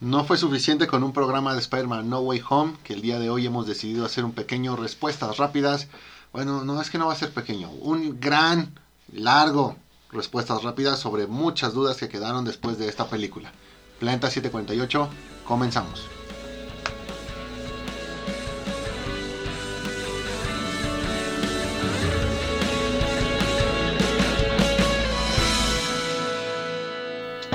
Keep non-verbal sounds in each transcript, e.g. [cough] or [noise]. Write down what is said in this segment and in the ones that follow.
No fue suficiente con un programa de Spider-Man No Way Home, que el día de hoy hemos decidido hacer un pequeño respuestas rápidas. Bueno, no es que no va a ser pequeño, un gran, largo respuestas rápidas sobre muchas dudas que quedaron después de esta película. Planeta 748, comenzamos.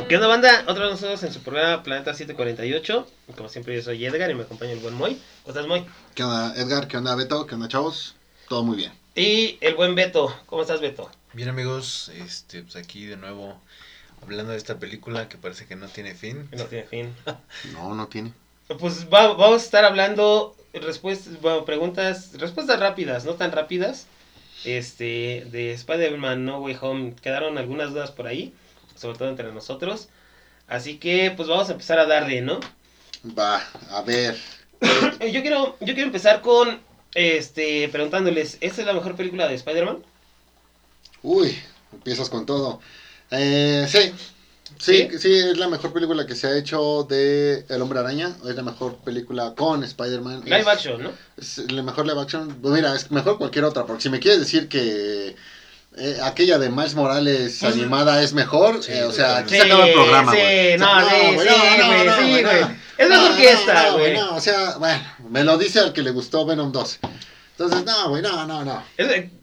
¿Qué onda banda? Otra vez nosotros en su programa Planeta 748. Como siempre yo soy Edgar y me acompaña el buen Moy. ¿Cómo estás Moy? ¿Qué onda Edgar? ¿Qué onda Beto? ¿Qué onda chavos? Todo muy bien. Y el buen Beto. ¿Cómo estás Beto? Bien amigos, este, pues aquí de nuevo hablando de esta película que parece que no tiene fin. No tiene fin. [laughs] no, no tiene. Pues vamos a estar hablando respuestas, bueno, preguntas, respuestas rápidas, no tan rápidas. Este, de Spider-Man No Way Home. Quedaron algunas dudas por ahí sobre todo entre nosotros. Así que pues vamos a empezar a darle, ¿no? Va, a ver. yo quiero yo quiero empezar con este preguntándoles, ¿esta es la mejor película de Spider-Man? Uy, empiezas con todo. Eh, sí, Sí, sí, es la mejor película que se ha hecho de El Hombre Araña. Es la mejor película con Spider-Man. Live action, ¿no? Es la mejor live action. Pues mira, es mejor cualquier otra. Porque si me quieres decir que eh, aquella de Miles Morales animada es mejor. Sí, eh, o sea, aquí se acaba el programa, Sí, no, no, sí, sí, güey. Es mejor que esta, güey. No, o sea, bueno, me lo dice al que le gustó Venom 2. Entonces, no, güey, no, no, no.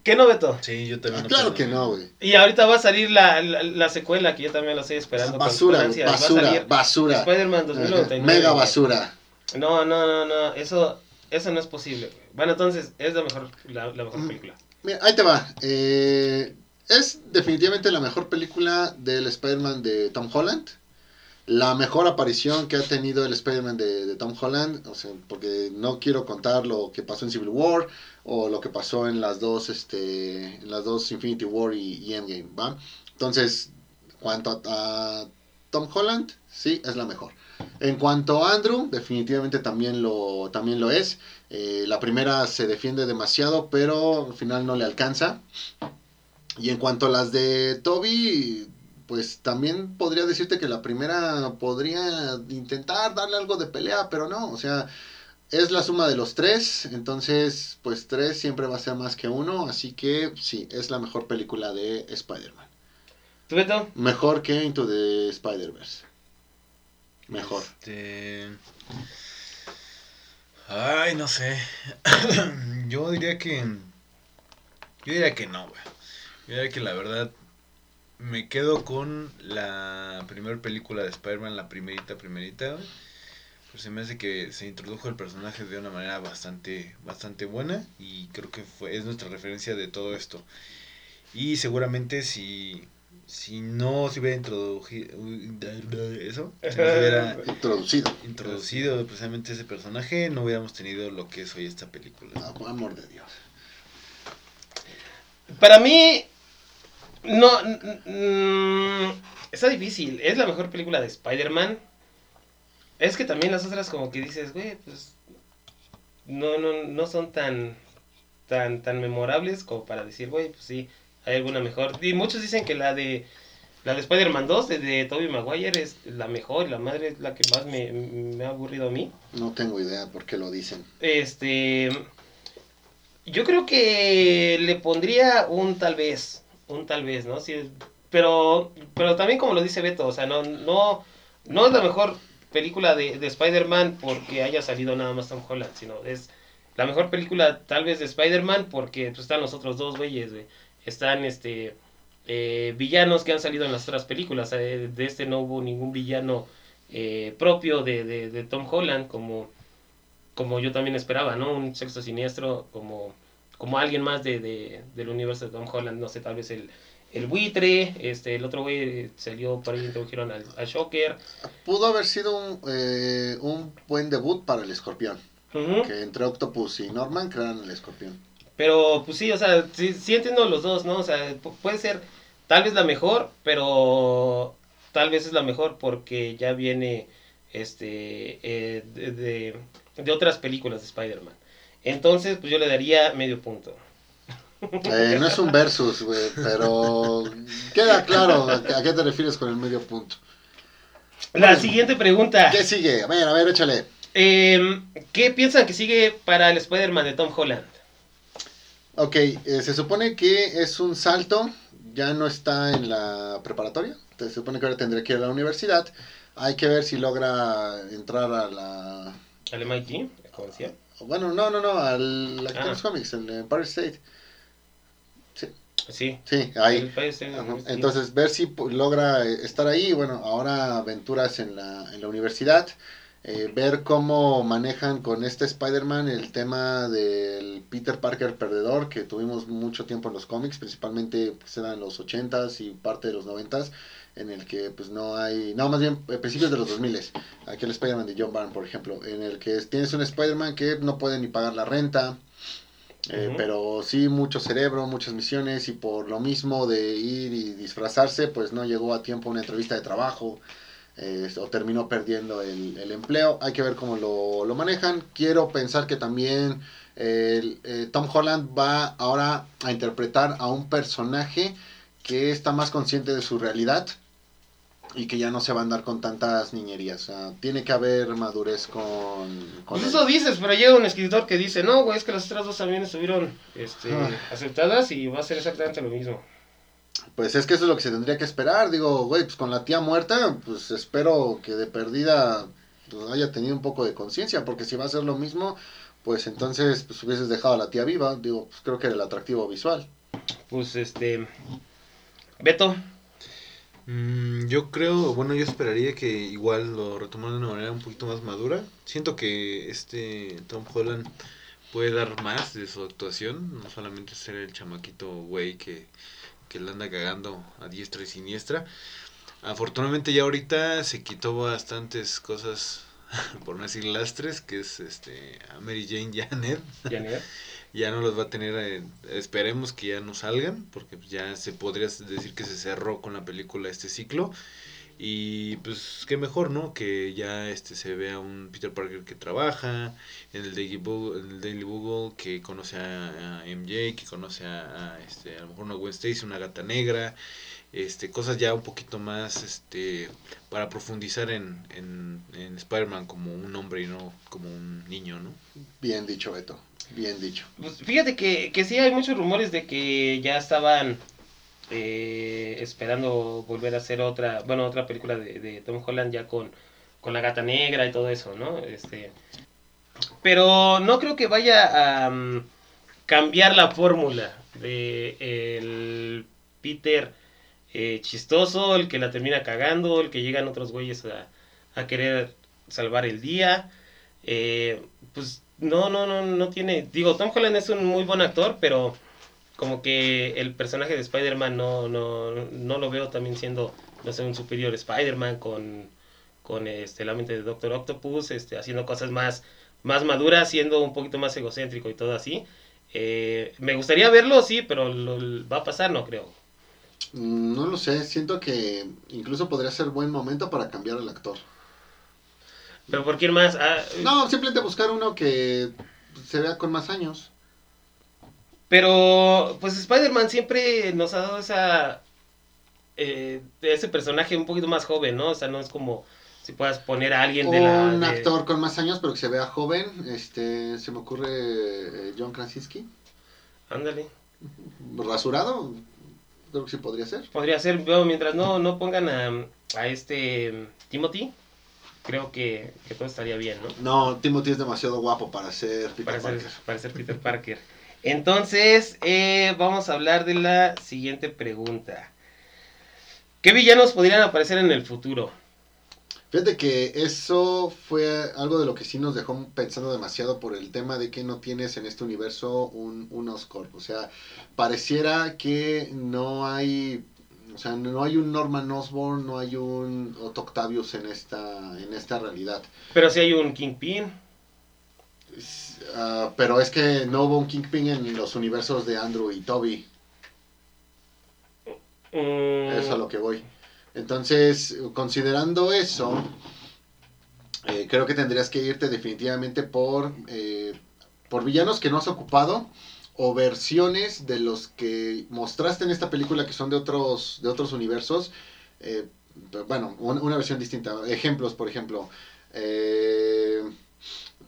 ¿Qué no, Beto? Sí, yo también. Ah, claro que no, güey. Y ahorita va a salir la, la, la, secuela que yo también la estoy esperando. Basura, con basura, basura. Spider-Man 2099. Mega basura. No, no, no, no, eso, eso no es posible. Bueno, entonces, es la mejor, la, la mejor película. Mira, ahí te va. Eh, es definitivamente la mejor película del Spider-Man de Tom Holland. La mejor aparición que ha tenido el Spider-Man de, Tom Holland. O sea, porque no quiero contar lo que pasó en Civil War o lo que pasó en las dos, este, en las dos Infinity War y, Endgame, ¿va? Entonces, cuanto a, Tom Holland, sí, es la mejor. En cuanto a Andrew, definitivamente también lo, también lo es. Eh, la primera se defiende demasiado, pero al final no le alcanza. Y en cuanto a las de Toby, pues también podría decirte que la primera podría intentar darle algo de pelea, pero no, o sea, es la suma de los tres, entonces pues tres siempre va a ser más que uno, así que sí, es la mejor película de Spider-Man. ¿Tú, Beto? Mejor que Into the Spider-Verse. Mejor. Este... Ay, no sé. [coughs] Yo diría que... Yo diría que no, güey. Mira que la verdad me quedo con la primera película de Spider-Man, la primerita, primerita. Pues se me hace que se introdujo el personaje de una manera bastante, bastante buena y creo que fue, es nuestra referencia de todo esto. Y seguramente si, si no se hubiera introducido eso, [laughs] hubiera introducido. introducido precisamente ese personaje, no hubiéramos tenido lo que es hoy esta película. Por amor de Dios. Para mí, no, mm, está difícil. Es la mejor película de Spider-Man. Es que también las otras como que dices, güey, pues no, no, no son tan, tan, tan memorables como para decir, güey, pues sí, hay alguna mejor. Y muchos dicen que la de la de Spider-Man 2 de, de Tobey Maguire es la mejor, la madre es la que más me, me ha aburrido a mí. No tengo idea por qué lo dicen. Este, yo creo que le pondría un tal vez un tal vez, ¿no? Sí, pero, pero también como lo dice Beto, o sea, no, no, no es la mejor película de, de Spider-Man porque haya salido nada más Tom Holland, sino es la mejor película tal vez de Spider-Man porque pues, están los otros dos güeyes, Están este eh, villanos que han salido en las otras películas. Eh, de este no hubo ningún villano eh, propio de, de, Tom Holland como, como yo también esperaba, ¿no? Un sexto siniestro como como alguien más de, de, del universo de Tom Holland, no sé, tal vez el, el buitre, este, el otro güey salió por ahí, introdujeron al, al Shocker. Pudo haber sido un, eh, un buen debut para el escorpión. Que entre Octopus y Norman crearon el escorpión. Pero, pues sí, o sea, sí, sí entiendo los dos, ¿no? O sea, puede ser tal vez la mejor, pero tal vez es la mejor porque ya viene este eh, de, de, otras películas de Spider-Man. Entonces, pues yo le daría medio punto. Eh, no es un versus, güey, pero queda claro a qué te refieres con el medio punto. La siguiente pregunta. ¿Qué sigue? A ver, a ver, échale. Em, ¿Qué piensan que sigue para el Spider-Man de Tom Holland? Ok, eh, se supone que es un salto, ya no está en la preparatoria, se supone que ahora tendría que ir a la universidad. Hay que ver si logra entrar a la... ¿Al MIT? Decía. Bueno, no, no, no, al que Ah. cómics, en Empire State. Sí. Sí, ahí. El sí. Entonces, ver si logra eh, estar ahí. Bueno, ahora aventuras en la, en la universidad. Eh, ver cómo manejan con este Spider-Man el tema del Peter Parker perdedor, que tuvimos mucho tiempo en los cómics, principalmente pues, eran los 80s y parte de los 90s, en el que pues no hay, no, más bien eh, principios de los 2000s, aquel Spider-Man de John Byrne, por ejemplo, en el que tienes un Spider-Man que no puede ni pagar la renta, eh, pero sí mucho cerebro, muchas misiones y por lo mismo de ir y disfrazarse, pues no llegó a tiempo una entrevista de trabajo eh, o terminó perdiendo el, el empleo. Hay que ver cómo lo, lo manejan. Quiero pensar que también eh, el- eh, Tom Holland va ahora a interpretar a un personaje que está más consciente de su realidad y que ya no se va a andar con tantas niñerías. O sea, tiene que haber madurez con... con Pues él. eso dices, pero llega un escritor que dice, no, güey, es que las otras dos también estuvieron este, Ah. aceptadas y va a ser exactamente lo mismo. Pues es que eso es lo que se tendría que esperar. Digo, güey, pues con la tía muerta, pues espero que de perdida pues, haya tenido un poco de conciencia, porque si va a ser lo mismo, pues entonces pues hubieses dejado a la tía viva. Digo, pues creo que era el atractivo visual. Pues este... Beto, Mm, yo creo, bueno, yo esperaría que igual lo retomaran de una manera un poquito más madura. Siento que este Tom Holland puede dar más de su actuación, no solamente ser el chamaquito güey que, que la anda cagando a diestra y siniestra. Afortunadamente ya ahorita se quitó bastantes cosas, [laughs] por no decir lastres, que es este a Mary Jane Ned Janine. [laughs] ya no los va a tener, eh, esperemos que ya no salgan, porque ya se podría decir que se cerró con la película este ciclo. Y pues qué mejor, ¿no? Que ya este se vea un Peter Parker que trabaja en el Daily Bugle, en el Daily Bugle que conoce a, a MJ, que conoce a, a, este a lo mejor una Gwen Stacy, una gata negra, este cosas ya un poquito más este para profundizar en, en, en Spider-Man como un hombre y no como un niño, ¿no? Bien dicho, Beto. Bien dicho. Pues fíjate que, que sí hay muchos rumores de que ya estaban eh, esperando volver a hacer otra, bueno, otra película de, Tom Holland ya con, con la gata negra y todo eso, ¿no? Este, pero no creo que vaya a mm, cambiar la fórmula de el Peter eh, chistoso, el que la termina cagando, el que llegan otros güeyes a, a querer salvar el día. Eh, pues no, no, no, no tiene. Digo, Tom Holland es un muy buen actor, pero como que el personaje de Spider-Man no, no, no lo veo también siendo, no sé, un superior Spider-Man con, con este, la mente de Doctor Octopus, este, haciendo cosas más, más maduras, siendo un poquito más egocéntrico y todo así. Eh, me gustaría verlo, sí, pero lo, va a pasar, no creo. Mm, No lo sé, siento que incluso podría ser buen momento para cambiar al actor. Pero ¿por quién más? Ah, No, simplemente buscar uno que se vea con más años. Pero, pues Spider-Man siempre nos ha dado esa. eh, ese personaje un poquito más joven, ¿no? O sea, no es como si puedas poner a alguien de la. Un de- actor con más años, pero que se vea joven. Este, se me ocurre eh, John Krasinski. Ándale. Rasurado, creo que sí podría ser. Podría ser, bueno, mientras no, no pongan a, a este Timothy, creo que, que todo estaría bien, ¿no? No, Timothy es demasiado guapo para ser Peter Para ser, Parker. para ser Peter Parker. Entonces, eh, vamos a hablar de la siguiente pregunta. ¿Qué villanos podrían aparecer en el futuro? Fíjate que eso fue algo de lo que sí nos dejó pensando demasiado por el tema de que no tienes en este universo un, un Oscorp. O sea, pareciera que no hay, o sea, no hay un Norman Osborn, no hay un Otto Octavius en esta, en esta realidad. Pero si hay un Kingpin. Es, ah, pero es que no hubo un Kingpin en los universos de Andrew y Toby. mm, Es a lo que voy. Entonces, considerando eso, eh, creo que tendrías que irte definitivamente por, eh, por villanos que no has ocupado o versiones de los que mostraste en esta película que son de otros, de otros universos. Eh, bueno, un- una versión distinta. Ejemplos, por ejemplo. eh,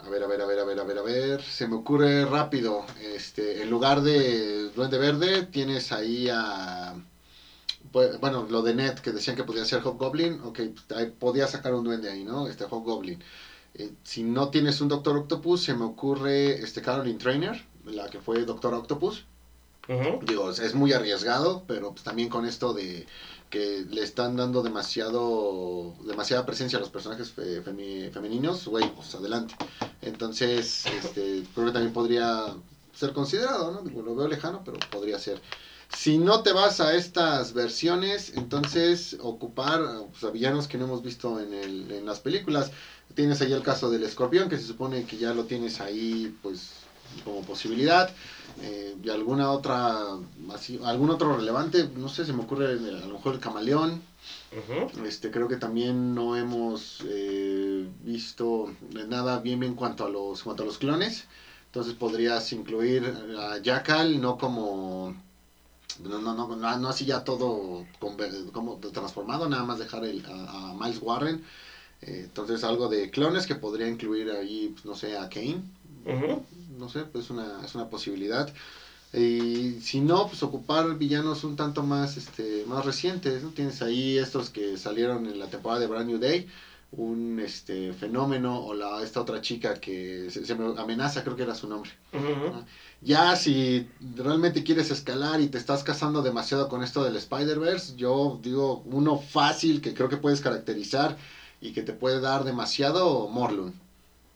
a ver, a ver, a ver, a ver, a ver, a ver. Se me ocurre rápido. Este, en lugar de Duende Verde, tienes ahí a. pues, Bueno, lo de Net, que decían que podía ser Hobgoblin. Ok, podía sacar un duende ahí, ¿no? Este Hobgoblin. Eh, si no tienes un Doctor Octopus, se me ocurre este Caroline Trainer, la que fue Doctor Octopus. Digo, es- es muy arriesgado, pero pues también con esto de que le están dando demasiado demasiada presencia a los personajes femeninos, güey, pues adelante. Entonces, este, creo que también podría ser considerado, ¿no? Lo veo lejano, pero podría ser. Si no te vas a estas versiones, entonces ocupar pues, a villanos que no hemos visto en, en las películas. Tienes ahí el caso del escorpión, que se supone que ya lo tienes ahí, pues, como posibilidad. Eh, y alguna otra, así, algún otro relevante, no sé, se me ocurre a lo mejor el camaleón. Este, creo que también no hemos eh, visto nada bien en cuanto a los, cuanto a los clones. Entonces podrías incluir a Jackal, no como no, no, no, no, no así ya todo como transformado, nada más dejar el- a, a Miles Warren. Eh, entonces algo de clones que podría incluir ahí, pues, no sé, a Kane. No sé, pues es una, es una posibilidad. Y si no, pues ocupar villanos un tanto más, este, más recientes. ¿no? Tienes ahí estos que salieron en la temporada de Brand New Day. Un este fenómeno o la esta otra chica que se, se me amenaza, creo que era su nombre. Ya si realmente quieres escalar y te estás casando demasiado con esto del Spider-Verse, yo digo uno fácil que creo que puedes caracterizar y que te puede dar demasiado Morlun.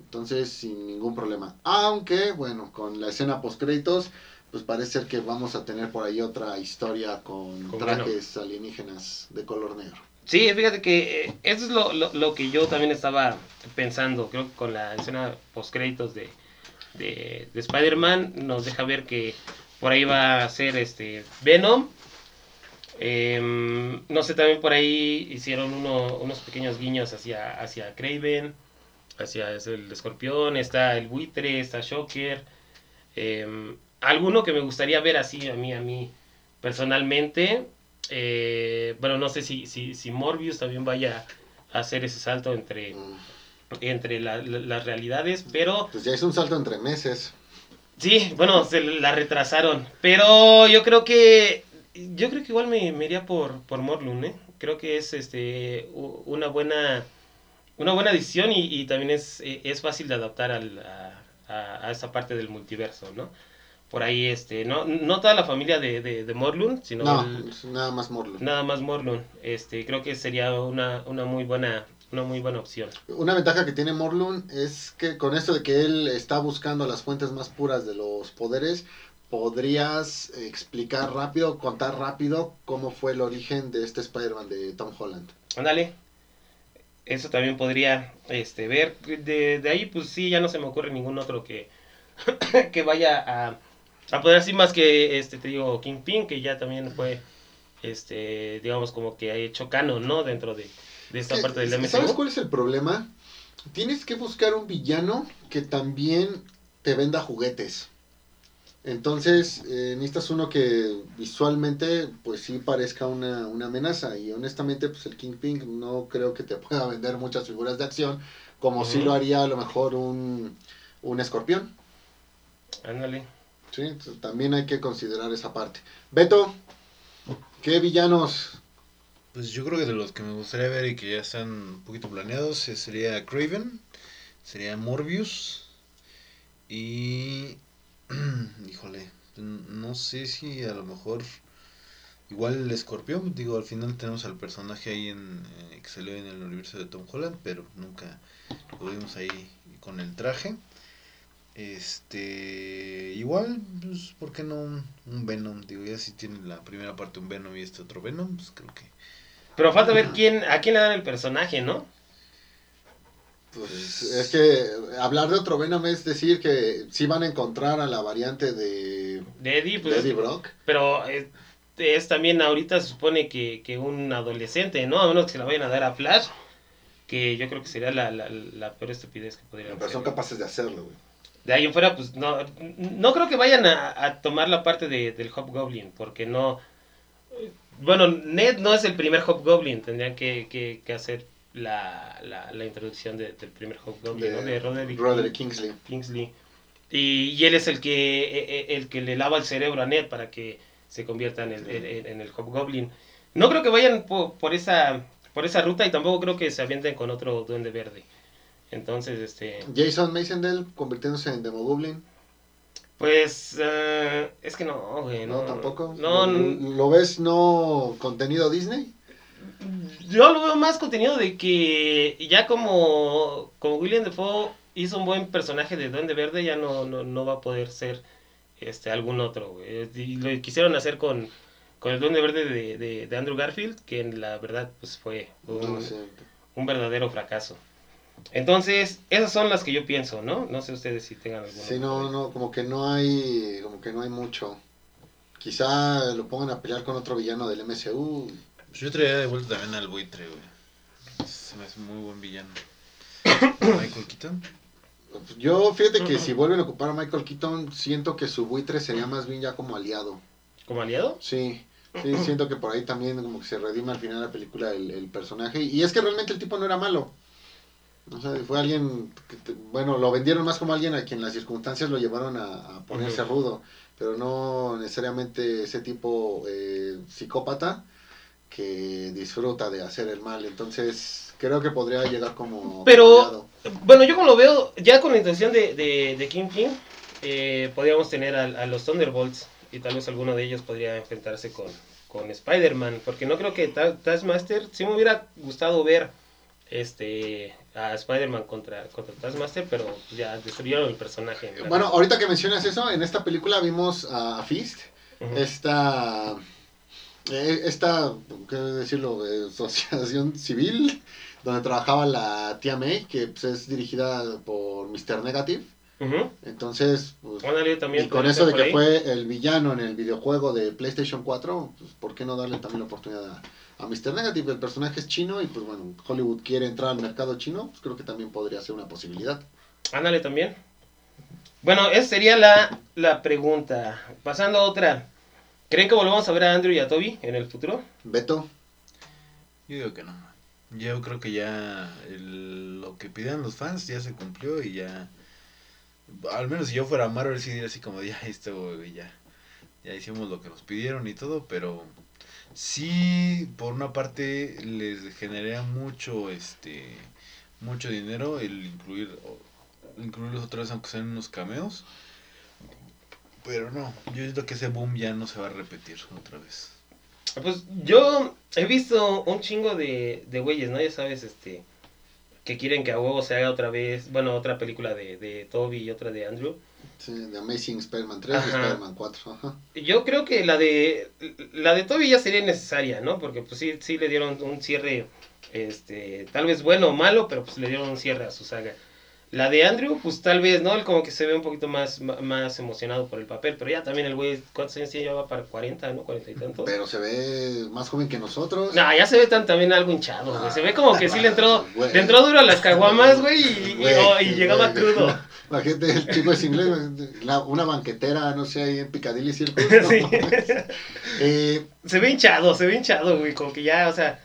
Entonces, sin ningún problema. Aunque, bueno, con la escena post créditos, pues parece ser que vamos a tener por ahí otra historia con, Con trajes alienígenas de color negro. Sí, fíjate que eh, eso es lo, lo, lo que yo también estaba pensando. Creo que con la escena post créditos de, de, de Spider-Man nos deja ver que por ahí va a ser este Venom. Em, no sé, también por ahí hicieron uno- unos pequeños guiños hacia, hacia Craven, hacia el escorpión, está el buitre, está Shocker. Em, alguno que me gustaría ver así a mí, a mí personalmente. eh, bueno, no sé si, si, si Morbius también vaya a hacer ese salto entre, Mm, entre la- la- las realidades, pero Pues ya es un salto entre meses. sí, bueno, se la retrasaron. Pero yo creo que yo creo que igual me, me iría por, por Morlun, ¿eh? Creo que es este una buena una buena decisión y, y también es, eh, es fácil de adaptar al, a, esa parte del multiverso, ¿no? Por ahí, este, no, no toda la familia de, de, de Morlun, sino No, el- es nada más Morlun. nada más Morlun. Este, creo que sería una, una muy buena una muy buena opción. Una ventaja que tiene Morlun es que con esto de que él está buscando las fuentes más puras de los poderes, podrías explicar rápido, contar rápido cómo fue el origen de este Spider-Man de Tom Holland. Ándale. Eso también podría este, ver. De, de ahí, pues sí, ya no se me ocurre ningún otro que, [coughs] que vaya a, a poder así más que, este, te digo, Kingpin, que ya también fue, este, digamos, como que ha hecho canon, ¿no? Dentro de, de esta Que, parte del MCU. ¿Sabes cuál es el problema? Tienes que buscar un villano que también te venda juguetes. Entonces, eh, necesitas uno que visualmente, pues sí parezca una, una amenaza. Y honestamente, pues el Kingpin no creo que te [laughs] pueda vender muchas figuras de acción, como sí Ujú. lo haría a lo mejor un, un escorpión. Ándale. ¿sí? Entonces, también hay que considerar esa parte. Beto, ¿qué villanos? Pues yo creo que de los que me gustaría ver y que ya están un poquito planeados eh, sería Craven, sería Morbius y... [clears throat] Híjole, no sé si a lo mejor... Igual el escorpión, digo, al final tenemos al personaje ahí en, eh, que salió en el universo de Tom Holland, pero nunca lo vimos ahí con el traje. Este, igual, pues, ¿por qué no un, un Venom? Digo, ya si tiene la primera parte un Venom y este otro Venom, pues creo que Pero falta ver quién, a quién le dan el personaje, ¿no? Pues es que hablar de otro Venom es decir que sí van a encontrar a la variante de, De Eddie, pues. de Eddie Brock. Pero es también ahorita se supone que, que un adolescente, ¿no? A menos que se la vayan a dar a Flash, que yo creo que sería la, la, la peor estupidez que podrían Pero son hacer. capaces de hacerlo, güey. De ahí en fuera, pues no, no creo que vayan a, a tomar la parte de, del Hobgoblin, porque no... bueno, Ned no es el primer Hobgoblin, tendrían que, que, que hacer la, la, la introducción de- del primer Hobgoblin, ¿no? De Roderick, Roderick Kingsley. Kingsley. Y, y él es el que, e- e- el que le lava el cerebro a Ned para que se convierta en el, en, en el Hobgoblin. No creo que vayan po- por, esa, por esa ruta y tampoco creo que se avienten con otro duende verde. Entonces, este, Jason Masendell convirtiéndose en Demogoblin. pues, eh, es que no, güey, No, no, tampoco. No, ¿Lo, lo ves no contenido Disney? Yo lo veo más contenido de que ya como, como William Defoe hizo un buen personaje de Duende Verde, ya no, no, no va a poder ser este algún otro. güey. Y lo quisieron hacer con, con el Duende Verde de, de, de Andrew Garfield, que en la verdad pues fue un verdadero fracaso. Entonces, esas son las que yo pienso, ¿no? No sé ustedes si tengan alguna. Sí, no, no, como que no hay, como que no hay mucho. Quizá lo pongan a pelear con otro villano del MCU. Pues yo traía de vuelta también al buitre, güey. Se me hace muy buen villano. Michael Keaton. Yo, fíjate que si vuelven a ocupar a Michael Keaton, siento que su buitre sería más bien ya como aliado. ¿Como aliado? Sí, sí, siento que por ahí también como que se redima al final de la película el, el personaje. Y es que realmente el tipo no era malo. O sea, fue alguien, que te- bueno, lo vendieron más como alguien a quien las circunstancias lo llevaron a, a ponerse Ujú. rudo, pero no necesariamente ese tipo eh, psicópata que disfruta de hacer el mal. Entonces, creo que podría llegar como... Pero-. Bueno, yo como lo veo, ya con la intención de, de, de Kingpin, eh, podríamos tener a, a los Thunderbolts y tal vez alguno de ellos podría enfrentarse con, con Spider-Man, porque no creo que Ta- Taskmaster, sí me hubiera gustado ver este a Spider-Man contra, contra Taskmaster, pero ya destruyeron el personaje. Bueno, ahorita que mencionas eso, en esta película vimos a Fist, Ujú. esta, eh, esta, ¿qué decirlo?, eh, [laughs] asociación civil, donde trabajaba la tía May, que pues, es dirigida por Mr. Negative. Entonces, pues, también y con eso de que ahí. fue el villano en el videojuego de PlayStation 4, pues, ¿por qué no darle también la oportunidad a, a Mr. Negative? El personaje es chino y pues bueno, Hollywood quiere entrar al mercado chino, pues creo que también podría ser una posibilidad. Ándale también. Bueno, esa sería la, la pregunta. Pasando a otra. ¿Creen que volvamos a ver a Andrew y a Toby en el futuro? Beto, Yo digo que no. Yo creo que ya el- lo que pidieron los fans ya se cumplió y ya. Al menos si yo fuera Marvel, sí diría así como, ya esto, güey, ya. Ya hicimos lo que nos pidieron y todo, pero sí, por una parte, les generaría mucho, este, mucho dinero el incluir, incluirlos otra vez, aunque sean unos cameos. Pero no, yo siento que ese boom ya no se va a repetir otra vez. Pues yo he visto un chingo de, de güeyes, ¿no? Ya sabes, este, que quieren que a huevo se haga otra vez, bueno, otra película de, de Toby y otra de Andrew. sí, de Amazing Spider-Man 3 y. Spider-Man 4. Ajá. Yo creo que la de la de Toby ya sería necesaria, ¿no? Porque pues sí, sí le dieron un cierre, este, tal vez bueno o malo, pero pues le dieron un cierre a su saga. La de Andrew, pues tal vez, ¿no? Él como que se ve un poquito más, más emocionado por el papel, pero ya también el güey, ¿cuántos años tiene? Ya va para 40, ¿no? 40 y tantos. Pero se ve más joven que nosotros. No, ya se ve tan, también algo hinchado, güey. Se ve como que sí le entró, Güey. le entró duro a las caguamas, güey, y, oh, y llegaba güey. crudo. [laughs] La gente, el chico es inglés, la- una banquetera, no sé, ahí en Piccadilly Circus. [laughs] ¿no? Sí. [laughs] Eh, Se ve hinchado, se ve hinchado, güey, como que ya, o sea,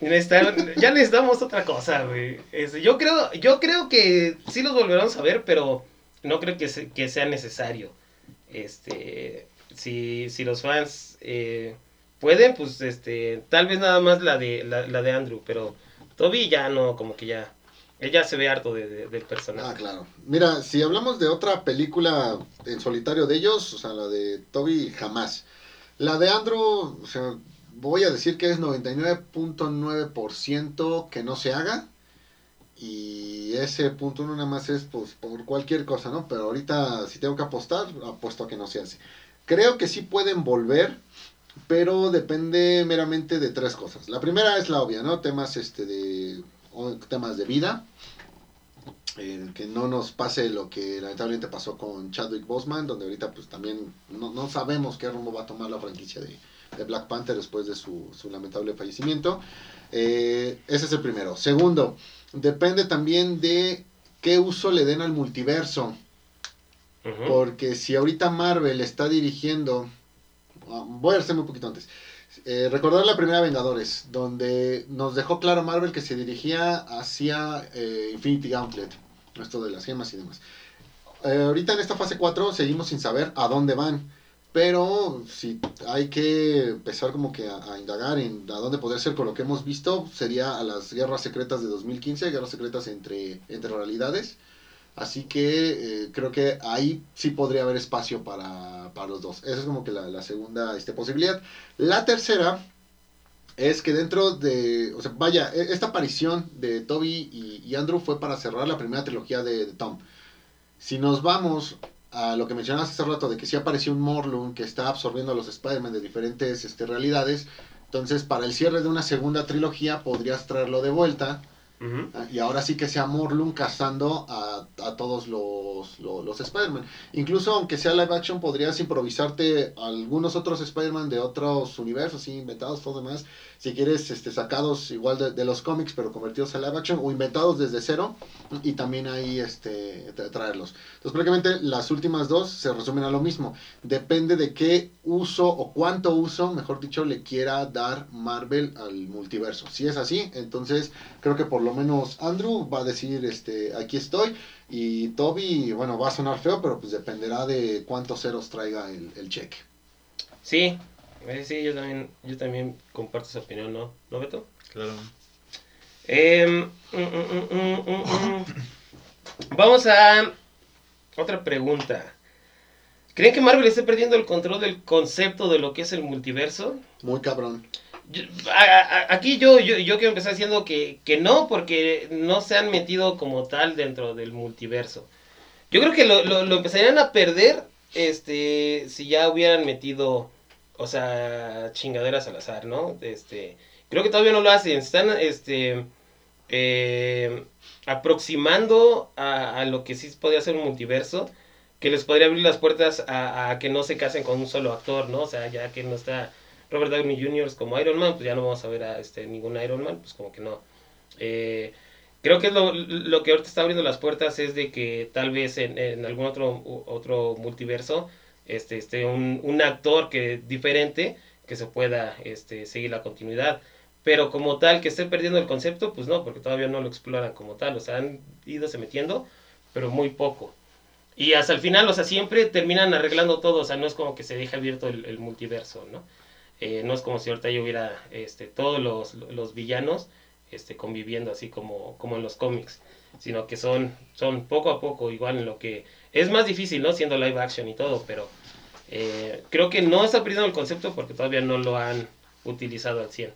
ya necesitamos otra cosa, güey. Este, yo creo, yo creo que sí los volveremos a ver, pero no creo que, se- que sea necesario. Este, si, los fans eh, pueden, pues, este, tal vez nada más la de, la, de Andrew, pero Toby ya no, como que ya, ella se ve harto de- del personaje. ah, claro. Mira, si hablamos de otra película en solitario de ellos, o sea, la de Toby, jamás. La de Andrew, o sea, voy a decir que es 99.9% que no se haga. Y ese punto uno nada más es pues, por cualquier cosa, ¿no? Pero ahorita si tengo que apostar, apuesto a que no se hace. Creo que sí pueden volver, pero depende meramente de tres cosas. La primera es la obvia, ¿no? Temas este de temas de vida. Que no nos pase lo que lamentablemente pasó con Chadwick Boseman, donde ahorita pues también no, no sabemos qué rumbo va a tomar la franquicia de, de Black Panther después de su, su lamentable fallecimiento. Eh, ese es el primero. Segundo, depende también de qué uso le den al multiverso. Porque si ahorita Marvel está dirigiendo, ah, voy a hacer un poquito antes. Eh, recordar la primera Vengadores, donde nos dejó claro Marvel que se dirigía hacia eh, Infinity Gauntlet, esto de las gemas y demás. Ahorita en esta fase 4 seguimos sin saber a dónde van, pero si hay que empezar como que a, indagar en a dónde podría ser con lo que hemos visto, sería a las guerras secretas de 2015, guerras secretas entre, entre realidades. Así que eh, creo que ahí sí podría haber espacio para, para los dos. Esa es como que la, segunda este, posibilidad. La tercera es que dentro de, o sea, vaya, e- esta aparición de Toby y, Andrew fue para cerrar la primera trilogía de Tom. Si nos vamos a lo que mencionabas hace rato de que sí apareció un Morlun que está absorbiendo a los Spider-Man de diferentes este, realidades, entonces para el cierre de una segunda trilogía podrías traerlo de vuelta Ah, Y ahora sí que sea Morlun cazando a, a todos los, los, los Spider-Man. Incluso aunque sea live action, podrías improvisarte algunos otros Spider-Man de otros universos, inventados, todo demás. Si quieres, este, sacados igual de, de los cómics, pero convertidos a live action, o inventados desde cero, y también ahí este, tra- traerlos. Entonces, prácticamente las últimas dos se resumen a lo mismo. Depende de qué uso o cuánto uso, mejor dicho, le quiera dar Marvel al multiverso. Si es así, entonces creo que por lo menos Andrew va a decir, este, aquí estoy. Y Toby, bueno, va a sonar feo, pero pues dependerá de cuántos ceros traiga el, el cheque. Sí, eh, sí, yo también, yo también comparto esa opinión, ¿no? ¿No, Beto? Claro. Em, mm, mm, mm, mm, mm. Vamos a otra pregunta. ¿Creen que Marvel esté perdiendo el control del concepto de lo que es el multiverso? Muy cabrón. Aquí yo, yo, yo quiero empezar diciendo que, que no, porque no se han metido como tal dentro del multiverso. Yo creo que lo, lo, lo empezarían a perder este, si ya hubieran metido, o sea, chingaderas al azar, ¿no? Este, creo que todavía no lo hacen. Están este, eh, aproximando a, a lo que sí podría ser un multiverso, que les podría abrir las puertas a, a que no se casen con un solo actor, ¿no? O sea, ya que no está Robert Downey Jr. como Iron Man, pues ya no vamos a ver a este, ningún Iron Man, pues como que no. Eh, creo que es lo, lo que ahorita está abriendo las puertas es de que tal vez en, algún otro, otro multiverso este, esté un, un actor que diferente que se pueda este, seguir la continuidad. Pero como tal, que esté perdiendo el concepto, pues no, porque todavía no lo exploran como tal. O sea, han ido se metiendo, pero muy poco. Y hasta el final, o sea, siempre terminan arreglando todo. O sea, no es como que se deja abierto el multiverso, ¿no? Eh, no es como si ahorita yo hubiera este, todos los, los villanos este, conviviendo así como, como en los cómics, sino que son, son poco a poco, igual en lo que es más difícil, ¿no? Siendo live action y todo, pero eh, creo que no está perdiendo el concepto porque todavía no lo han utilizado al 100.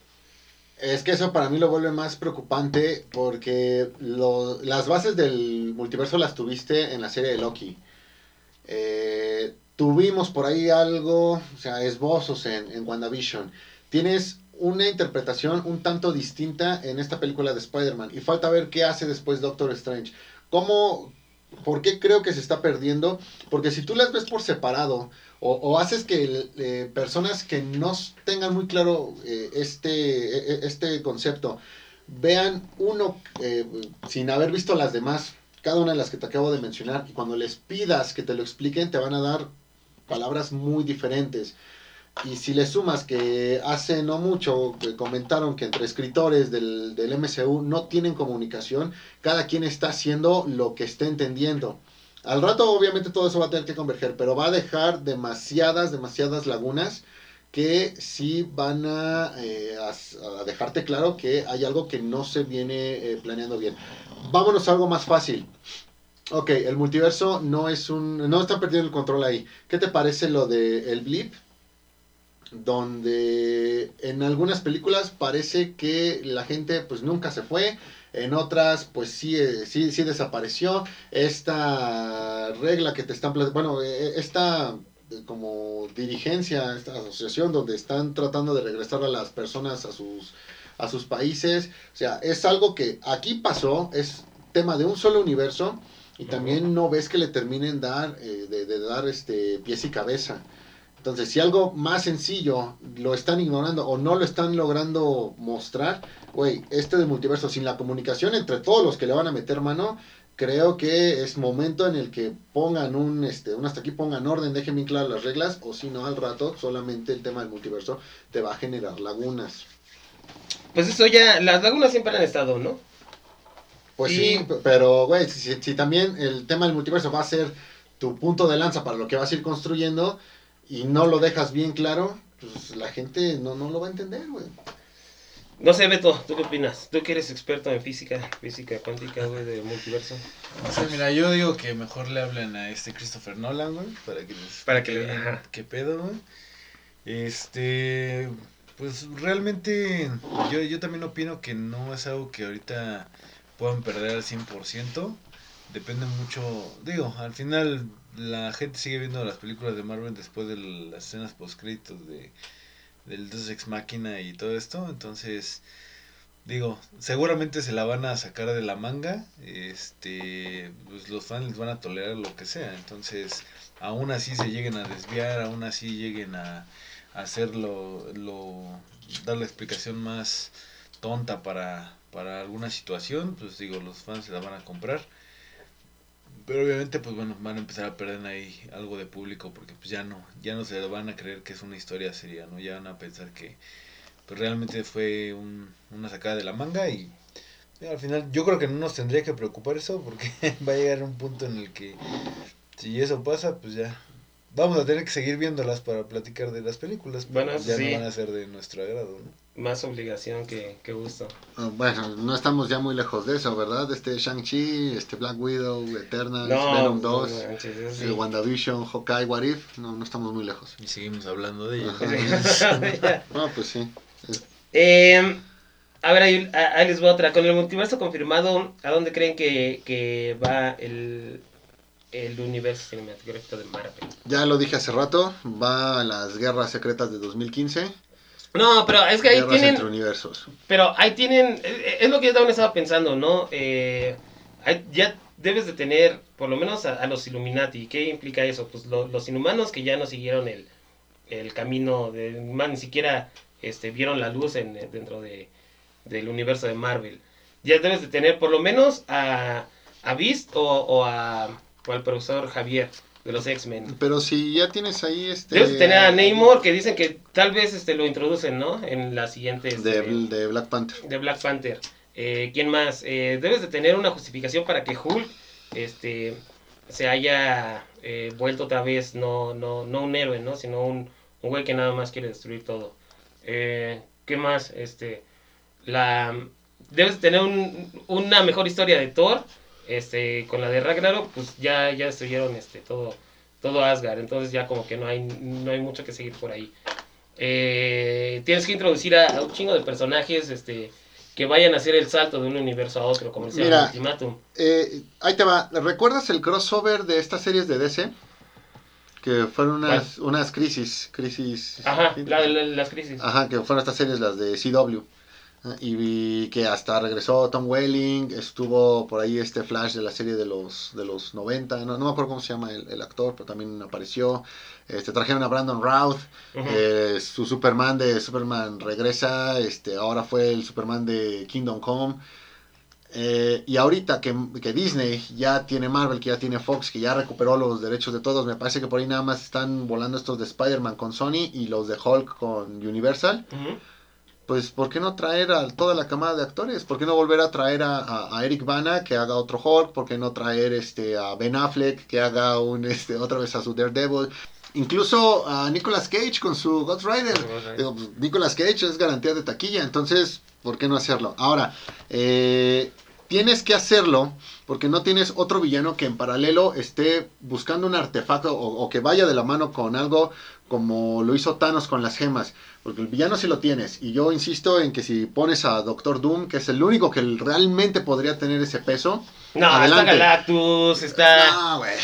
Es que eso para mí lo vuelve más preocupante porque las bases del multiverso las tuviste en la serie de Loki. Eh, tuvimos por ahí algo, o sea, esbozos en, en WandaVision. Tienes una interpretación un tanto distinta en esta película de Spider-Man y falta ver qué hace después Doctor Strange. ¿Cómo, por qué creo que se está perdiendo? Porque si tú las ves por separado o, haces que eh, personas que no tengan muy claro eh, este, e- e- este concepto vean uno eh, sin haber visto las demás, cada una de las que te acabo de mencionar, y cuando les pidas que te lo expliquen, te van a dar palabras muy diferentes. Y si le sumas que hace no mucho que comentaron que entre escritores del, del MCU no tienen comunicación, cada quien está haciendo lo que esté entendiendo. Al rato obviamente todo eso va a tener que converger, pero va a dejar demasiadas, demasiadas lagunas que sí van a, eh, dejarte claro que hay algo que no se viene eh, planeando bien. Vámonos a algo más fácil. Ok, el multiverso no es un... no está perdiendo el control ahí. ¿Qué te parece lo de el blip? Donde en algunas películas parece que la gente pues nunca se fue, en otras pues sí, eh, sí, sí desapareció. Esta regla que te están... Bueno, eh, esta eh, como dirigencia, esta asociación donde están tratando de regresar a las personas a sus, a sus países. O sea, es algo que aquí pasó, es tema de un solo universo y también no ves que le terminen dar, eh, de, dar este pies y cabeza. Entonces, si algo más sencillo lo están ignorando o no lo están logrando mostrar, güey, este de multiverso sin la comunicación entre todos los que le van a meter mano, creo que es momento en el que pongan un, este, un hasta aquí, pongan orden, dejen bien claras las reglas, o si no, al rato solamente el tema del multiverso te va a generar lagunas. Pues eso ya, las lagunas siempre han estado, ¿no? Pues Y- sí, pero, güey, si, si- si también el tema del multiverso va a ser tu punto de lanza para lo que vas a ir construyendo y no lo dejas bien claro, pues la gente no, no lo va a entender, güey. No sé, Beto, ¿tú qué opinas? Tú que eres experto en física, física cuántica, güey, de multiverso. No sé, mira, yo digo que mejor le hablen a este Christopher Nolan, güey, para que les Para que le- ajá. qué pedo, güey. Este, pues realmente yo, yo también opino que no es algo que ahorita puedan perder al 100%. Depende mucho, digo, al final la gente sigue viendo las películas de Marvel después de las escenas post créditos de del Deus Ex Máquina y todo esto, entonces digo, seguramente se la van a sacar de la manga, este, pues los fans les van a tolerar lo que sea, entonces aún así se lleguen a desviar, aún así lleguen a, a hacerlo, lo, dar la explicación más tonta para, para alguna situación, pues digo, los fans se la van a comprar. Pero obviamente pues bueno, van a empezar a perder ahí algo de público porque pues ya no, ya no se van a creer que es una historia seria, ¿no? Ya van a pensar que pues realmente fue un- una sacada de la manga y y al final yo creo que no nos tendría que preocupar eso porque [laughs] va a llegar un punto en el que si eso pasa pues ya vamos a tener que seguir viéndolas para platicar de las películas pero Bueno, ya sí. no van a ser de nuestro agrado ¿no? Más obligación que, que gusto. Ah, Bueno, no estamos ya muy lejos de eso, ¿verdad? Este Shang-Chi, este Black Widow, Eternals, No, Venom no 2, manches, eso sí. eh, WandaVision, Hawkeye, What If, no, no estamos muy lejos. y seguimos hablando de ello Ajá. No, [laughs] pues sí. Eh, a ver, ahí, a- ahí les otra. Con el multiverso confirmado, ¿a dónde creen que, que va el, el universo cinematográfico de Marvel? Ya lo dije hace rato, va a las guerras secretas de 2015. No, pero es que ahí guerras tienen... entre universos. Pero ahí tienen, es lo que yo también estaba pensando, ¿no? Eh, ya debes de tener por lo menos a, a los Illuminati. ¿Qué implica eso? Pues lo- los inhumanos que ya no siguieron el, el camino, de, ni siquiera este, vieron la luz en, dentro de, del universo de Marvel. Ya debes de tener por lo menos a, a Beast o, o, a, o al profesor Javier de los X-Men. Pero si ya tienes ahí este... Debes de tener a Namor que dicen que tal vez este, lo introducen, ¿no? En la siguiente... De, este, de Black Panther. de Black Panther. Eh, ¿Quién más? Eh, debes de tener una justificación para que Hulk este, se haya eh, vuelto otra vez, no, no, no un héroe, ¿no? Sino un, un güey que nada más quiere destruir todo. Eh, ¿Qué más? Este, la, debes de tener un- una mejor historia de Thor. Este, con la de Ragnarok, pues ya, ya destruyeron este, todo, todo Asgard. Entonces ya como que no hay, no hay mucho que seguir por ahí. Eh, tienes que introducir a, a un chingo de personajes este, que vayan a hacer el salto de un universo a otro, como decía Mira, Ultimatum. Eh, ahí te va. ¿Recuerdas el crossover de estas series de DC? Que fueron unas, unas crisis. crisis Ajá, la- las crisis. Ajá, que fueron estas series las de CW. Y vi que hasta regresó Tom Welling, estuvo por ahí este Flash de la serie de los de los 90, no, no me acuerdo cómo se llama el, el actor, pero también apareció. Este, trajeron a Brandon Routh, eh, su Superman de Superman regresa, este, ahora fue el Superman de Kingdom Come. Eh, y ahorita que, que Disney ya tiene Marvel, que ya tiene Fox, que ya recuperó los derechos de todos, me parece que por ahí nada más están volando estos de Spider-Man con Sony y los de Hulk con Universal. Pues, ¿por qué no traer a toda la camada de actores? ¿Por qué no volver a traer a, a- a Eric Bana que haga otro Hulk? ¿Por qué no traer este a Ben Affleck que haga un este otra vez a su Daredevil? Incluso a Nicolas Cage con su Ghost Rider. Digo, pues, Nicolas Cage es garantía de taquilla, entonces, ¿por qué no hacerlo? Ahora, eh, tienes que hacerlo porque no tienes otro villano que en paralelo esté buscando un artefacto o, o que vaya de la mano con algo como lo hizo Thanos con las gemas. Porque el villano sí lo tienes. Y yo insisto en que si pones a Doctor Doom, que es el único que realmente podría tener ese peso. No, Adelante. está Galactus, está... No, güey.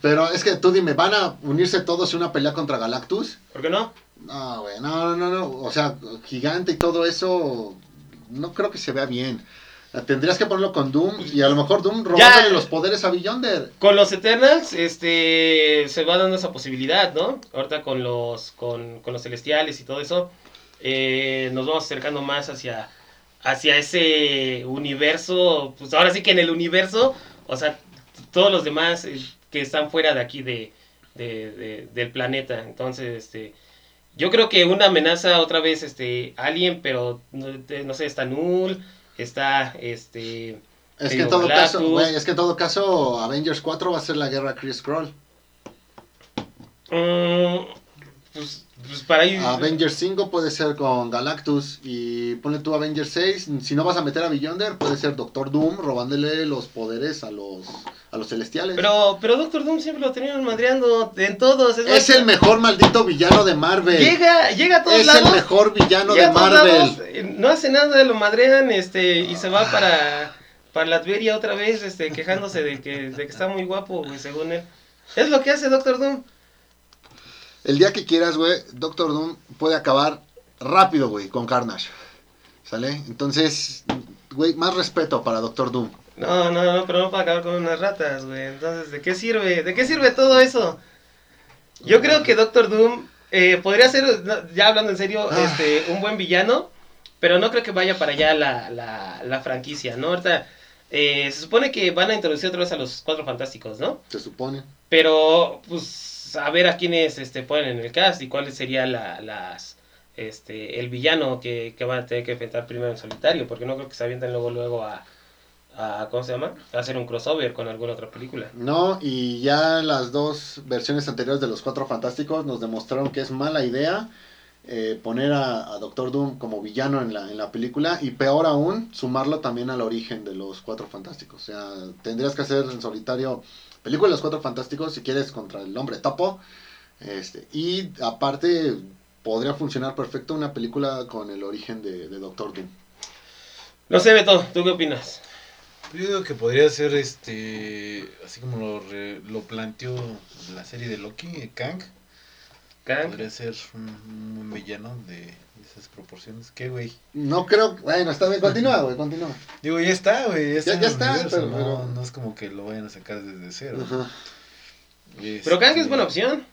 Pero es que tú dime, ¿van a unirse todos en una pelea contra Galactus? ¿Por qué no? No, güey, no, no, no. O sea, gigante y todo eso, no creo que se vea bien. Tendrías que ponerlo con Doom y a lo mejor Doom robándole los poderes a Beyonder. Con los Eternals, este, se va dando esa posibilidad, ¿no? Ahorita con los, con, con los Celestiales y todo eso, eh, nos vamos acercando más hacia, hacia ese universo, pues ahora sí que en el universo O sea, todos los demás eh, que están fuera de aquí de, de- de- del planeta. Entonces, este, yo creo que una amenaza otra vez, este, Alien, pero no, no sé, está Null, está, este, Es que en todo Galactus. caso, güey, es que en todo caso Avengers 4 va a ser la guerra Chris Scroll. mm, pues, pues para. Avengers 5 puede ser con Galactus y ponle tú Avengers 6, si no vas a meter a Beyonder, puede ser Doctor Doom robándole los poderes a los a los celestiales. Pero, pero Doctor Doom siempre lo tenían madreando en todos. Es, es el mejor maldito villano de Marvel. Llega, llega a todos es lados. el mejor villano llega de Marvel. lados, eh, no hace nada, lo madrean este, y se va para, para Latveria otra vez este, quejándose de que, de que está muy guapo, según él. Es lo que hace Doctor Doom. El día que quieras, güey, Doctor Doom puede acabar rápido, güey, con Carnage. ¿Sale? Entonces, güey, más respeto para Doctor Doom. No, no, no, pero no para acabar con unas ratas, güey. Entonces, ¿de qué sirve? ¿De qué sirve todo eso? Yo creo que Doctor Doom eh, podría ser, ya hablando en serio, Ah. este, un buen villano, pero no creo que vaya para allá la, la, la franquicia, ¿no? Ahorita eh, se supone que van a introducir otra vez a los Cuatro Fantásticos, ¿no? Se supone. Pero, pues, a ver a quiénes este, ponen en el cast y cuál sería la, las, este, el villano que, que van a tener que enfrentar primero en solitario, porque no creo que se avienten luego, luego a, a, ¿cómo se llama? A hacer un crossover con alguna otra película. No, y ya las dos versiones anteriores de los Cuatro Fantásticos nos demostraron que es mala idea eh, poner a, a Doctor Doom como villano en la, en la película y peor aún, sumarlo también al origen de los Cuatro Fantásticos. O sea, tendrías que hacer en solitario película de los Cuatro Fantásticos si quieres contra el hombre topo. Este, y aparte podría funcionar perfecto una película con el origen de, de Doctor Doom. No sé, Beto, ¿tú qué opinas? Yo digo que podría ser este, así como lo, re- lo planteó la serie de Loki, Kang. Kang? Podría ser un, un villano de esas proporciones. ¿Qué, güey? No creo, bueno, está bien, continúa, güey, continúa. Digo, ya está, güey. Ya está. Ya- está, universo, pero- no, pero- no es como que lo vayan a sacar desde cero. Ajá. Pero Kang es Este, buena opción.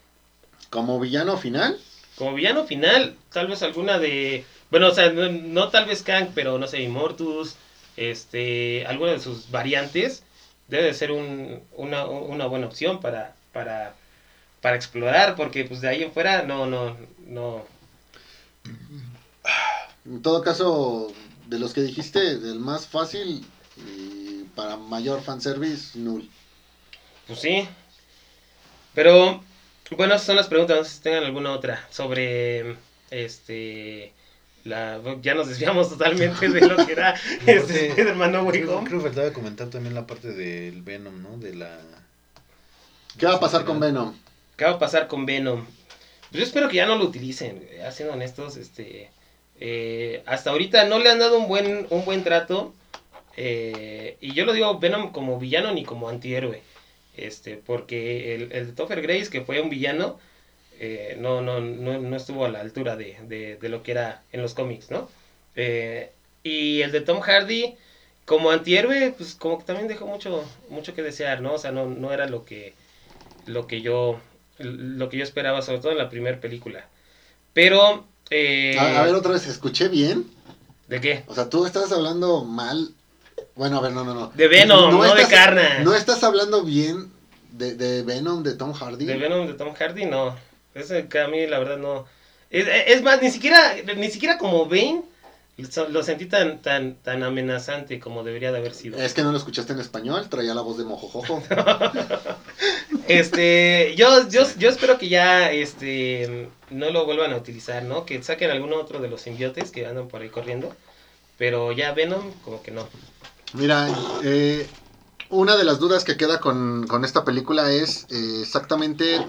Como villano final, Como villano final, tal vez alguna de... Bueno, o sea, no, no tal vez Kang, pero no sé, Immortus, este, alguna de sus variantes, debe de ser un, una, una buena opción para, para, para explorar, porque pues de ahí en fuera no, no, no... En todo caso, de los que dijiste, el más fácil y para mayor fanservice, null. Pues sí. Pero, bueno, esas son las preguntas. No sé si tengan alguna otra sobre, este, la, ya nos desviamos totalmente de lo que era [laughs] este Way creo, creo que faltaba comentar también la parte del Venom, ¿no? De la... ¿Qué va a pasar con Venom? ¿Qué va a pasar con Venom? Pues yo espero que ya no lo utilicen, ya siendo honestos, este, eh, hasta ahorita no le han dado un buen, un buen trato, eh, y yo lo digo Venom como villano ni como antihéroe, este, porque el, el Topher Grace, que fue un villano, eh, no, no, no, no estuvo a la altura de, de, lo que era en los cómics, ¿no? Y el de Tom Hardy, como antihéroe, pues como que también dejó mucho, mucho que desear, ¿no? O sea, no, no era lo que, lo que yo, lo que yo esperaba, sobre todo en la primera película. Pero, eh, A, a ver, otra vez, ¿escuché bien? ¿de qué? O sea, tú estás hablando mal. Bueno, a ver, no, no, no. De Venom, no, de estás- Carnage. No estás hablando bien de, de Venom de Tom Hardy. De Venom de Tom Hardy, no. Ese que a mí, la verdad, no. Es, es más, ni siquiera, ni siquiera como Bane lo sentí tan, tan, tan amenazante como debería de haber sido. Es que no lo escuchaste en español, traía la voz de Mojojojo. [laughs] Este, yo, yo, yo espero que ya este no lo vuelvan a utilizar, ¿no? Que saquen alguno otro de los simbiotes que andan por ahí corriendo. Pero ya Venom, como que no. Mira, eh, una de las dudas que queda con, con esta película es eh, exactamente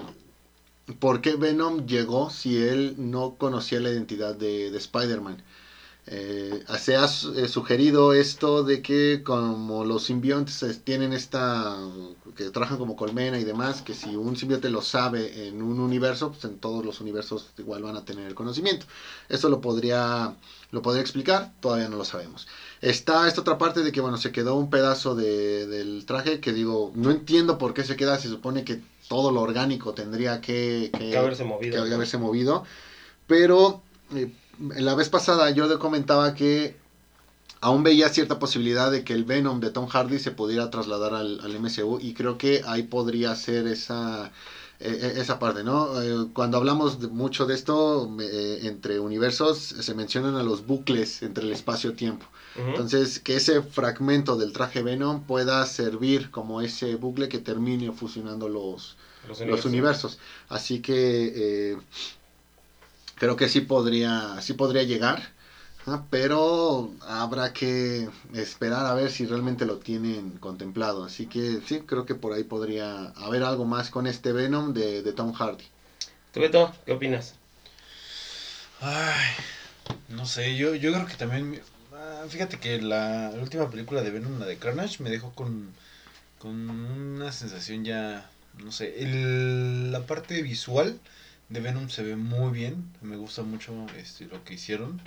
por qué Venom llegó si él no conocía la identidad de, de Spider-Man. Eh, se ha eh, sugerido esto de que como los simbiontes eh, tienen esta, que trabajan como colmena y demás, que si un simbionte lo sabe en un universo, pues en todos los universos igual van a tener el conocimiento. Eso lo podría, lo podría explicar, todavía no lo sabemos. Está esta otra parte de que, bueno, se quedó un pedazo de, del traje que digo, no entiendo por qué se queda, se supone que todo lo orgánico tendría que, que, Que haberse movido. que haberse movido, pero eh, la vez pasada yo le comentaba que aún veía cierta posibilidad de que el Venom de Tom Hardy se pudiera trasladar al, al MCU y creo que ahí podría ser esa eh, esa parte, ¿no? Eh, cuando hablamos de mucho de esto, eh, entre universos, se mencionan a los bucles entre el espacio-tiempo. Entonces, que ese fragmento del traje Venom pueda servir como ese bucle que termine fusionando los, los, universos. Así que creo que sí podría, sí podría llegar pero habrá que esperar a ver si realmente lo tienen contemplado. Así que sí, creo que por ahí podría haber algo más con este Venom de, Tom Hardy. ¿Tú, Beto, qué opinas? Ay, no sé, yo, yo creo que también... Ah, fíjate que la, última película de Venom, la de Carnage, me dejó con, con una sensación ya... No sé, la parte visual de Venom se ve muy bien, me gusta mucho este, lo que hicieron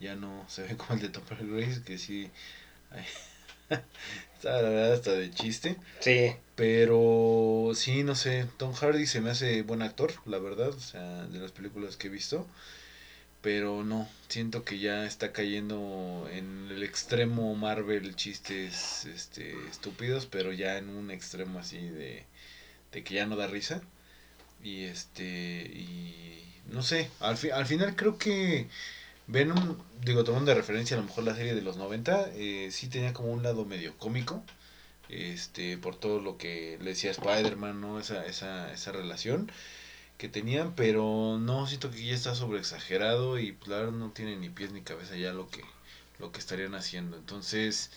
ya no se ve [laughs] como el de Topper Grace, que sí. [laughs] está la verdad hasta de chiste. Sí. Pero sí, no sé. Tom Hardy se me hace buen actor, la verdad. O sea, de las películas que he visto. Pero no, siento que ya está cayendo en el extremo Marvel chistes este, estúpidos, pero ya en un extremo así de, de que ya no da risa. Y este, y no sé, al, fi al final creo que Venom, digo, tomando de referencia a lo mejor la serie de los 90, eh, sí tenía como un lado medio cómico, este, por todo lo que le decía Spider-Man, ¿no? Esa, esa, esa relación que tenían, pero no, siento que ya está sobre exagerado y claro, pues, no tiene ni pies ni cabeza ya lo que, lo que estarían haciendo. Entonces,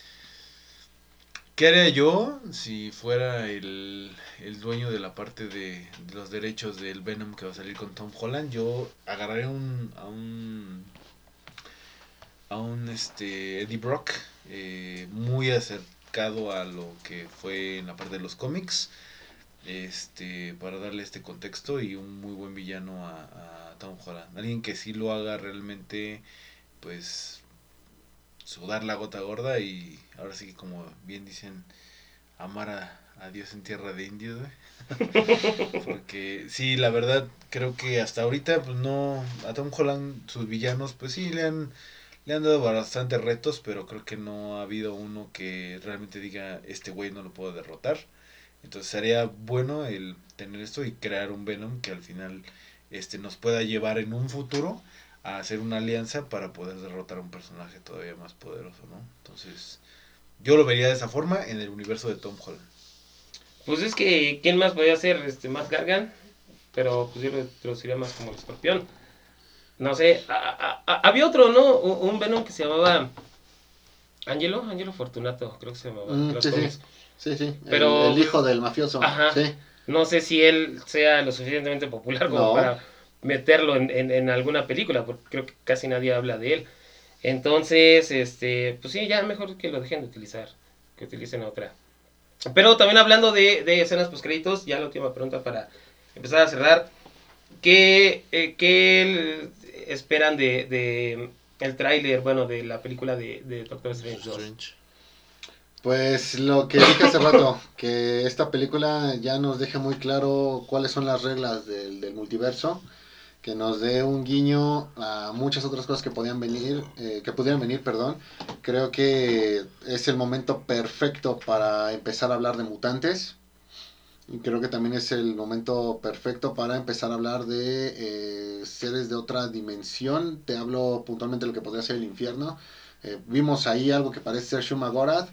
¿qué haría yo si fuera el, el dueño de la parte de, los derechos del Venom que va a salir con Tom Holland? Yo agarraré un, a un a un este, Eddie Brock eh, muy acercado a lo que fue en la parte de los cómics este para darle este contexto y un muy buen villano a, Tom Holland alguien que sí lo haga realmente pues sudar la gota gorda y ahora sí que como bien dicen amar a, Dios en tierra de indios [laughs] porque sí la verdad creo que hasta ahorita pues no a Tom Holland sus villanos pues sí le han le han dado bastantes retos, pero creo que no ha habido uno que realmente diga, este güey no lo puedo derrotar. Entonces sería bueno el tener esto y crear un Venom que al final este, nos pueda llevar en un futuro a hacer una alianza para poder derrotar a un personaje todavía más poderoso, ¿no? Entonces, yo lo vería de esa forma en el universo de Tom Holland. Pues es que, ¿quién más podría ser este, más Gargan? Pero pues yo lo traduciría más como el escorpión. No sé, había otro, ¿no? Un, Venom que se llamaba Angelo, Angelo Fortunato, creo que se llamaba. Mm, sí, sí, sí, Pero, el, hijo del mafioso. Ajá. Sí. No sé si él sea lo suficientemente popular como para meterlo en, en, alguna película, porque creo que casi nadie habla de él. Entonces, este, pues sí, ya mejor que lo dejen de utilizar, que utilicen otra. Pero también hablando de, de escenas post créditos, ya la última pregunta para empezar a cerrar. ¿Qué, eh, qué esperan de, de el tráiler, bueno, de la película de, de Doctor Strange 2? Pues lo que dije hace rato, que esta película ya nos deja muy claro cuáles son las reglas del, del multiverso, que nos dé un guiño a muchas otras cosas que podían venir, eh, que pudieran venir, perdón. Creo que es el momento perfecto para empezar a hablar de mutantes y creo que también es el momento perfecto para empezar a hablar de eh, seres de otra dimensión. Te hablo puntualmente de lo que podría ser el infierno. Eh, vimos ahí algo que parece ser Shumagorath,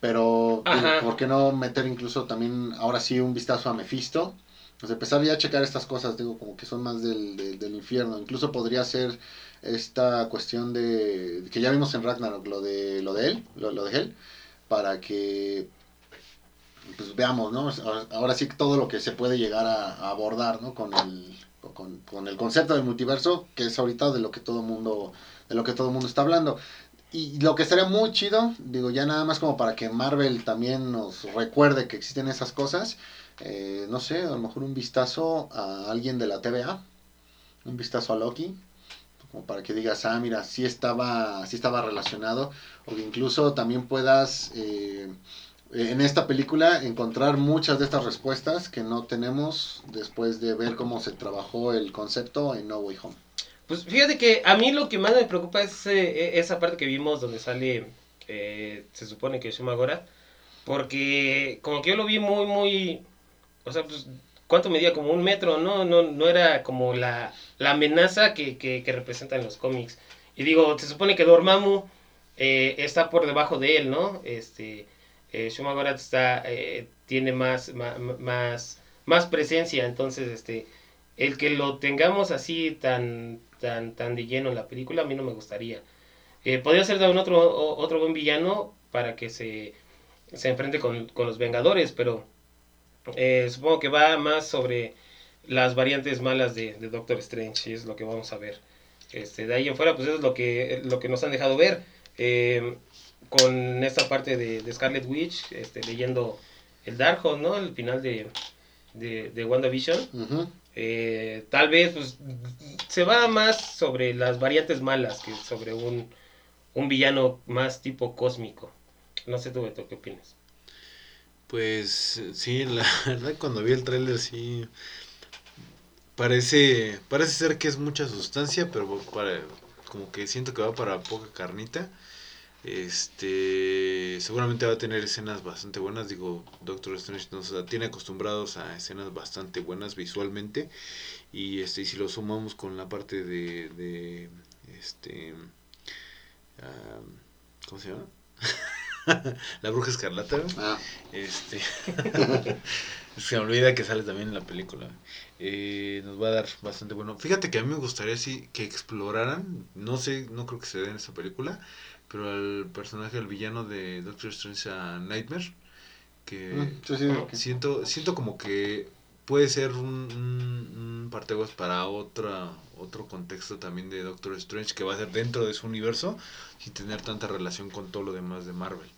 pero ¿por qué no meter incluso también ahora sí un vistazo a Mephisto? Pues empezar ya a checar estas cosas, digo, como que son más del, del, infierno. Incluso podría ser esta cuestión de que ya vimos en Ragnarok, lo de, lo de él, lo, lo de él, para que pues veamos, ¿no? Ahora sí todo lo que se puede llegar a, abordar, ¿no? Con el, con, el concepto del multiverso, que es ahorita de lo que todo mundo, de lo que todo mundo está hablando. Y lo que estaría muy chido, digo, ya nada más como para que Marvel también nos recuerde que existen esas cosas, eh, no sé, a lo mejor un vistazo a alguien de la TVA, un vistazo a Loki, como para que digas, ah, mira, sí estaba, sí estaba relacionado, o que incluso también puedas... Eh, en esta película encontrar muchas de estas respuestas que no tenemos después de ver cómo se trabajó el concepto en No Way Home. Pues fíjate que a mí lo que más me preocupa es eh, esa parte que vimos donde sale eh, se supone que Shuma Gorath, porque como que yo lo vi muy, muy, o sea, pues, ¿cuánto medía? Como un metro, ¿no? No, no era como la, la amenaza que, que, que representan los cómics. Y digo, se supone que Dormammu eh, está por debajo de él, ¿no? Este, eh, Shuma Gorath está, eh, tiene más, más, más presencia, entonces, este, el que lo tengamos así tan, tan, tan de lleno en la película, a mí no me gustaría. Eh, podría ser también otro, otro buen villano para que se, se enfrente con, con los Vengadores, pero eh, supongo que va más sobre las variantes malas de, de Doctor Strange, y es lo que vamos a ver. Este, de ahí en fuera, pues eso es lo que, lo que nos han dejado ver. eh, con esta parte de, de Scarlet Witch, este, leyendo el Darkhold, ¿no? El final de, de, de WandaVision. Eh, tal vez pues, se va más sobre las variantes malas que sobre un, un villano más tipo cósmico. No sé tú, Beto, ¿qué opinas? Pues sí, la [laughs] verdad cuando vi el tráiler sí parece parece ser que es mucha sustancia, pero para como que siento que va para poca carnita. Este, seguramente va a tener escenas bastante buenas, digo, Doctor Strange nos tiene acostumbrados a escenas bastante buenas visualmente y este y si lo sumamos con la parte de de este ah, ¿cómo se llama? [laughs] [laughs] la bruja escarlata. güey. Ah, Este. [laughs] [laughs] se me olvida que sale también en la película. Eh, nos va a dar bastante bueno. Fíjate que a mí me gustaría sí que exploraran. No sé, no creo que se dé en esta película. Pero al personaje, al villano de Doctor Strange a Nightmare. Que mm, sí, sí, ok. siento, siento como que puede ser un, un, un parteaguas para otra, otro contexto también de Doctor Strange que va a ser dentro de su universo sin tener tanta relación con todo lo demás de Marvel.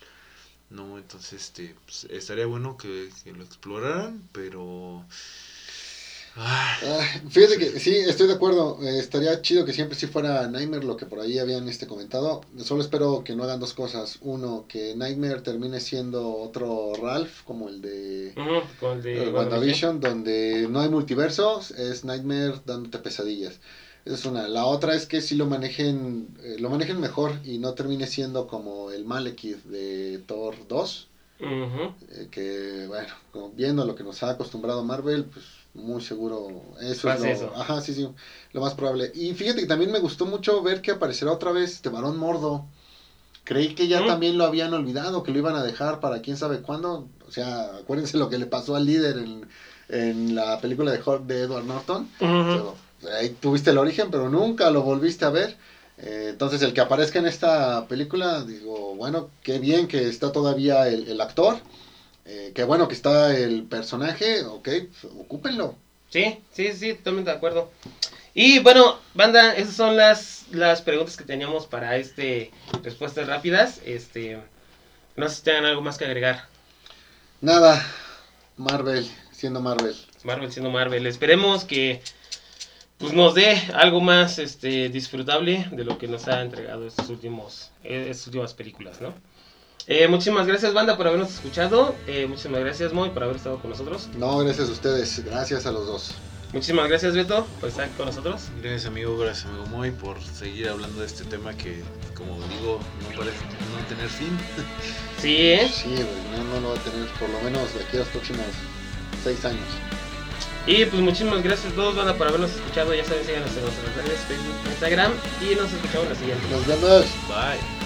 No, entonces este pues, estaría bueno que, que lo exploraran, pero Ah, fíjate que sí, estoy de acuerdo. Eh, estaría chido que siempre sí fuera Nightmare lo que por ahí habían este comentado. Solo espero que no hagan dos cosas. Uno, que Nightmare termine siendo otro Ralph, como el de el eh, WandaVision, donde no hay multiversos, es Nightmare dándote pesadillas. Esa es una. La otra es que sí lo manejen, eh, lo manejen mejor y no termine siendo como el Malekith de Thor 2. Ujú. eh, que bueno, viendo lo que nos ha acostumbrado Marvel, pues muy seguro eso es lo, eso. ajá, sí, sí, lo más probable. Y fíjate que también me gustó mucho ver que aparecerá otra vez este varón mordo. Creí que ya Mm. también lo habían olvidado, que lo iban a dejar para quién sabe cuándo. O sea, acuérdense lo que le pasó al líder en, en la película de Hulk de Edward Norton. Ahí tuviste el origen, pero nunca lo volviste a ver. Eh, entonces, el que aparezca en esta película, digo, bueno, qué bien que está todavía el, el actor. Eh, qué bueno que está el personaje, ok, ocúpenlo. Sí, sí, sí, totalmente de acuerdo. Y bueno, banda, esas son las, las preguntas que teníamos para este respuestas rápidas. Este, no sé si tengan algo más que agregar. Nada, Marvel, siendo Marvel. Marvel siendo Marvel. Esperemos que pues, nos dé algo más este, disfrutable de lo que nos ha entregado estos últimos, eh, estas últimas películas, ¿no? Eh, muchísimas gracias, banda, por habernos escuchado. Eh, muchísimas gracias, Moy, por haber estado con nosotros. No, gracias a ustedes, gracias a los dos. Muchísimas gracias, Beto, por estar con nosotros. gracias amigo, gracias amigo Moy por seguir hablando de este tema que como digo no parece no tener fin. [laughs] Sí, ¿eh? Sí, güey, no, no lo va a tener por lo menos de aquí a los próximos seis años. Y pues muchísimas gracias a todos, banda, por habernos escuchado. Ya saben, síganos en nuestras redes, Facebook, Instagram. Y nos escuchamos en la siguiente. Nos vemos. Bye.